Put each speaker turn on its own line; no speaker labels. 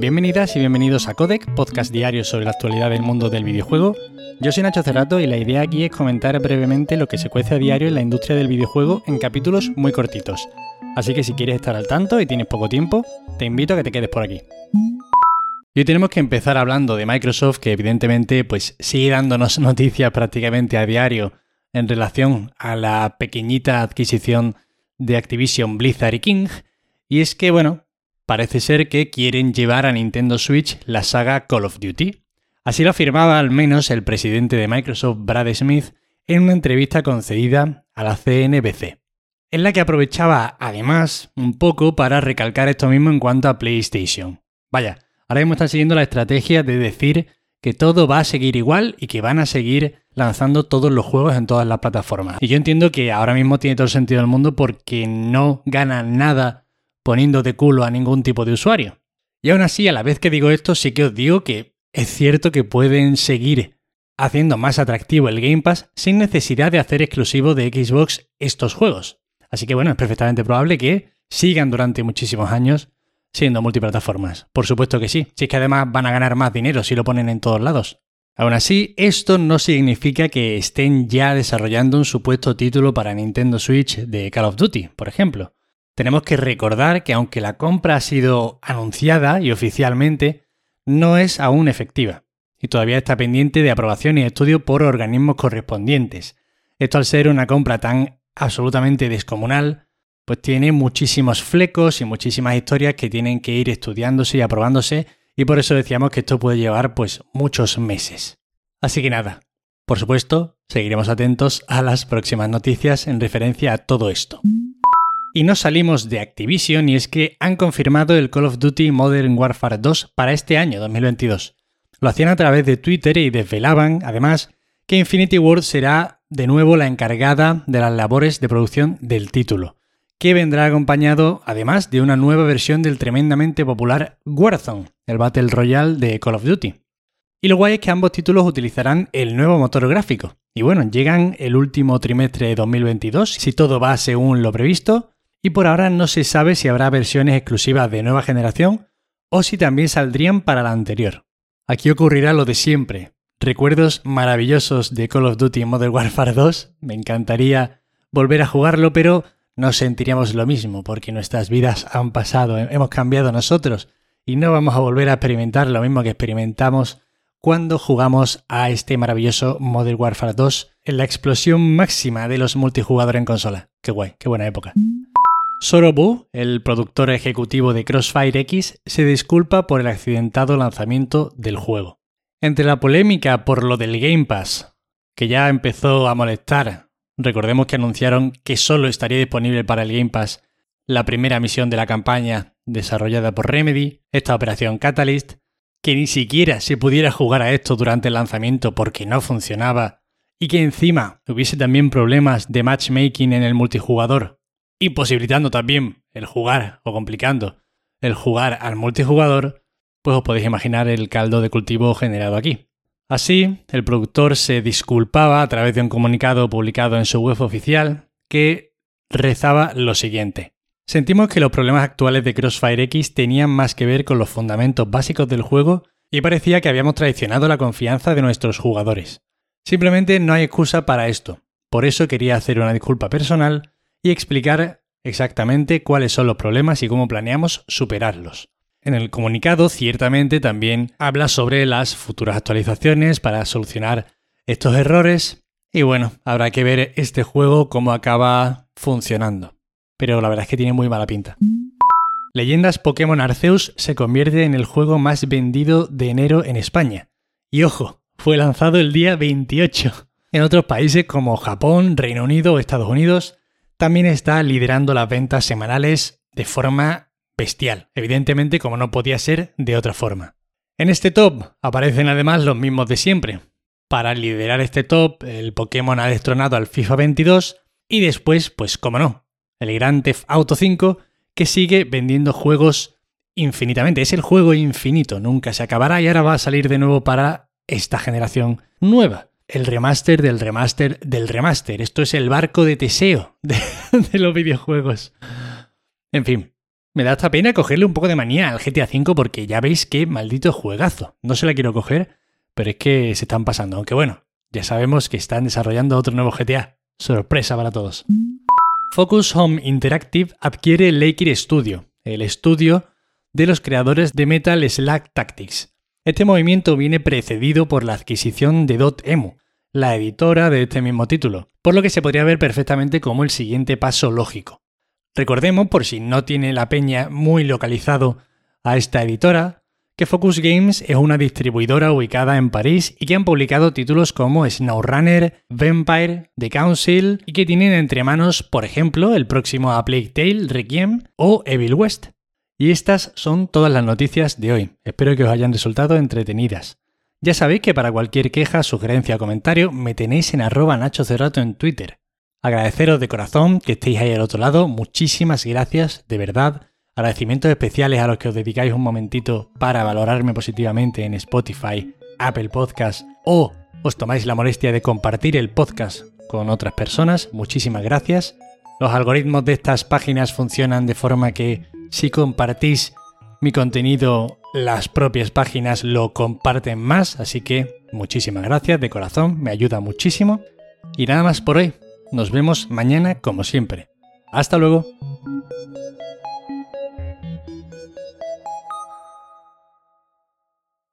Bienvenidas y bienvenidos a Codec, podcast diario sobre la actualidad del mundo del videojuego. Yo soy Nacho Cerrato y la idea aquí es comentar brevemente lo que se cuece a diario en la industria del videojuego en capítulos muy cortitos. Así que si quieres estar al tanto y tienes poco tiempo, te invito a que te quedes por aquí. Y hoy tenemos que empezar hablando de Microsoft, que evidentemente pues sigue dándonos noticias prácticamente a diario en relación a la pequeñita adquisición de Activision Blizzard y King. Y es que, bueno, parece ser que quieren llevar a Nintendo Switch la saga Call of Duty. Así lo afirmaba al menos el presidente de Microsoft, Brad Smith, en una entrevista concedida a la CNBC, en la que aprovechaba además un poco para recalcar esto mismo en cuanto a PlayStation. Vaya, ahora mismo están siguiendo la estrategia de decir que todo va a seguir igual y que van a seguir lanzando todos los juegos en todas las plataformas. Y yo entiendo que ahora mismo tiene todo el sentido del mundo porque no ganan nada poniendo de culo a ningún tipo de usuario. Y aún así, a la vez que digo esto, sí que os digo que es cierto que pueden seguir haciendo más atractivo el Game Pass sin necesidad de hacer exclusivo de Xbox estos juegos. Así que bueno, es perfectamente probable que sigan durante muchísimos años siendo multiplataformas. Por supuesto que sí, si es que además van a ganar más dinero si lo ponen en todos lados. Aún así, esto no significa que estén ya desarrollando un supuesto título para Nintendo Switch de Call of Duty, por ejemplo. Tenemos que recordar que aunque la compra ha sido anunciada y oficialmente, no es aún efectiva, y todavía está pendiente de aprobación y estudio por organismos correspondientes. Esto al ser una compra tan absolutamente descomunal, pues tiene muchísimos flecos y muchísimas historias que tienen que ir estudiándose y aprobándose y por eso decíamos que esto puede llevar pues muchos meses. Así que nada, por supuesto, seguiremos atentos a las próximas noticias en referencia a todo esto. Y no salimos de Activision y es que han confirmado el Call of Duty Modern Warfare 2 para este año 2022. Lo hacían a través de Twitter y desvelaban, además, que Infinity Ward será de nuevo la encargada de las labores de producción del título que vendrá acompañado además de una nueva versión del tremendamente popular Warzone, el Battle Royale de Call of Duty. Y lo guay es que ambos títulos utilizarán el nuevo motor gráfico. Y bueno, llegan el último trimestre de 2022, si todo va según lo previsto, y por ahora no se sabe si habrá versiones exclusivas de nueva generación o si también saldrían para la anterior. Aquí ocurrirá lo de siempre. Recuerdos maravillosos de Call of Duty Modern Warfare 2, me encantaría volver a jugarlo, pero no sentiríamos lo mismo porque nuestras vidas han pasado, hemos cambiado nosotros y no vamos a volver a experimentar lo mismo que experimentamos cuando jugamos a este maravilloso Modern Warfare 2 en la explosión máxima de los multijugadores en consola. Qué guay, qué buena época. Sorobu, el productor ejecutivo de Crossfire X, se disculpa por el accidentado lanzamiento del juego. Entre la polémica por lo del Game Pass, que ya empezó a molestar Recordemos que anunciaron que solo estaría disponible para el Game Pass la primera misión de la campaña desarrollada por Remedy, esta operación Catalyst, que ni siquiera se pudiera jugar a esto durante el lanzamiento porque no funcionaba, y que encima hubiese también problemas de matchmaking en el multijugador, imposibilitando también el jugar o complicando el jugar al multijugador, pues os podéis imaginar el caldo de cultivo generado aquí. Así, el productor se disculpaba a través de un comunicado publicado en su web oficial que rezaba lo siguiente. Sentimos que los problemas actuales de Crossfire X tenían más que ver con los fundamentos básicos del juego y parecía que habíamos traicionado la confianza de nuestros jugadores. Simplemente no hay excusa para esto. Por eso quería hacer una disculpa personal y explicar exactamente cuáles son los problemas y cómo planeamos superarlos. En el comunicado ciertamente también habla sobre las futuras actualizaciones para solucionar estos errores y bueno, habrá que ver este juego cómo acaba funcionando. Pero la verdad es que tiene muy mala pinta. Leyendas Pokémon Arceus se convierte en el juego más vendido de enero en España. Y ojo, fue lanzado el día 28. En otros países como Japón, Reino Unido o Estados Unidos, también está liderando las ventas semanales de forma bestial, evidentemente como no podía ser de otra forma. En este top aparecen además los mismos de siempre. Para liderar este top, el Pokémon ha destronado al FIFA 22 y después, pues como no, el Grand Theft Auto 5 que sigue vendiendo juegos infinitamente. Es el juego infinito, nunca se acabará y ahora va a salir de nuevo para esta generación nueva. El remaster del remaster del remaster. Esto es el barco de Teseo de, los videojuegos. En fin, Me da esta pena cogerle un poco de manía al GTA V porque ya veis qué maldito juegazo. No se la quiero coger, pero es que se están pasando. Aunque bueno, ya sabemos que están desarrollando otro nuevo GTA. Sorpresa para todos. Focus Home Interactive adquiere Lakeir Studio, el estudio de los creadores de Metal Slack Tactics. Este movimiento viene precedido por la adquisición de Dotemu, la editora de este mismo título, por lo que se podría ver perfectamente como el siguiente paso lógico. Recordemos, por si no tiene la peña muy localizado a esta editora, que Focus Games es una distribuidora ubicada en París y que han publicado títulos como SnowRunner, Vampire, The Council y que tienen entre manos, por ejemplo, el próximo A Plague Tale, Requiem o Evil West. Y estas son todas las noticias de hoy. Espero que os hayan resultado entretenidas. Ya sabéis que para cualquier queja, sugerencia o comentario me tenéis en arroba Nacho Cerrato en Twitter. Agradeceros de corazón que estéis ahí al otro lado. Muchísimas gracias, de verdad. Agradecimientos especiales a los que os dedicáis un momentito para valorarme positivamente en Spotify, Apple Podcast o os tomáis la molestia de compartir el podcast con otras personas. Muchísimas gracias. Los algoritmos de estas páginas funcionan de forma que si compartís mi contenido, las propias páginas lo comparten más, así que muchísimas gracias de corazón, me ayuda muchísimo. Y nada más por hoy. Nos vemos mañana como siempre. Hasta luego.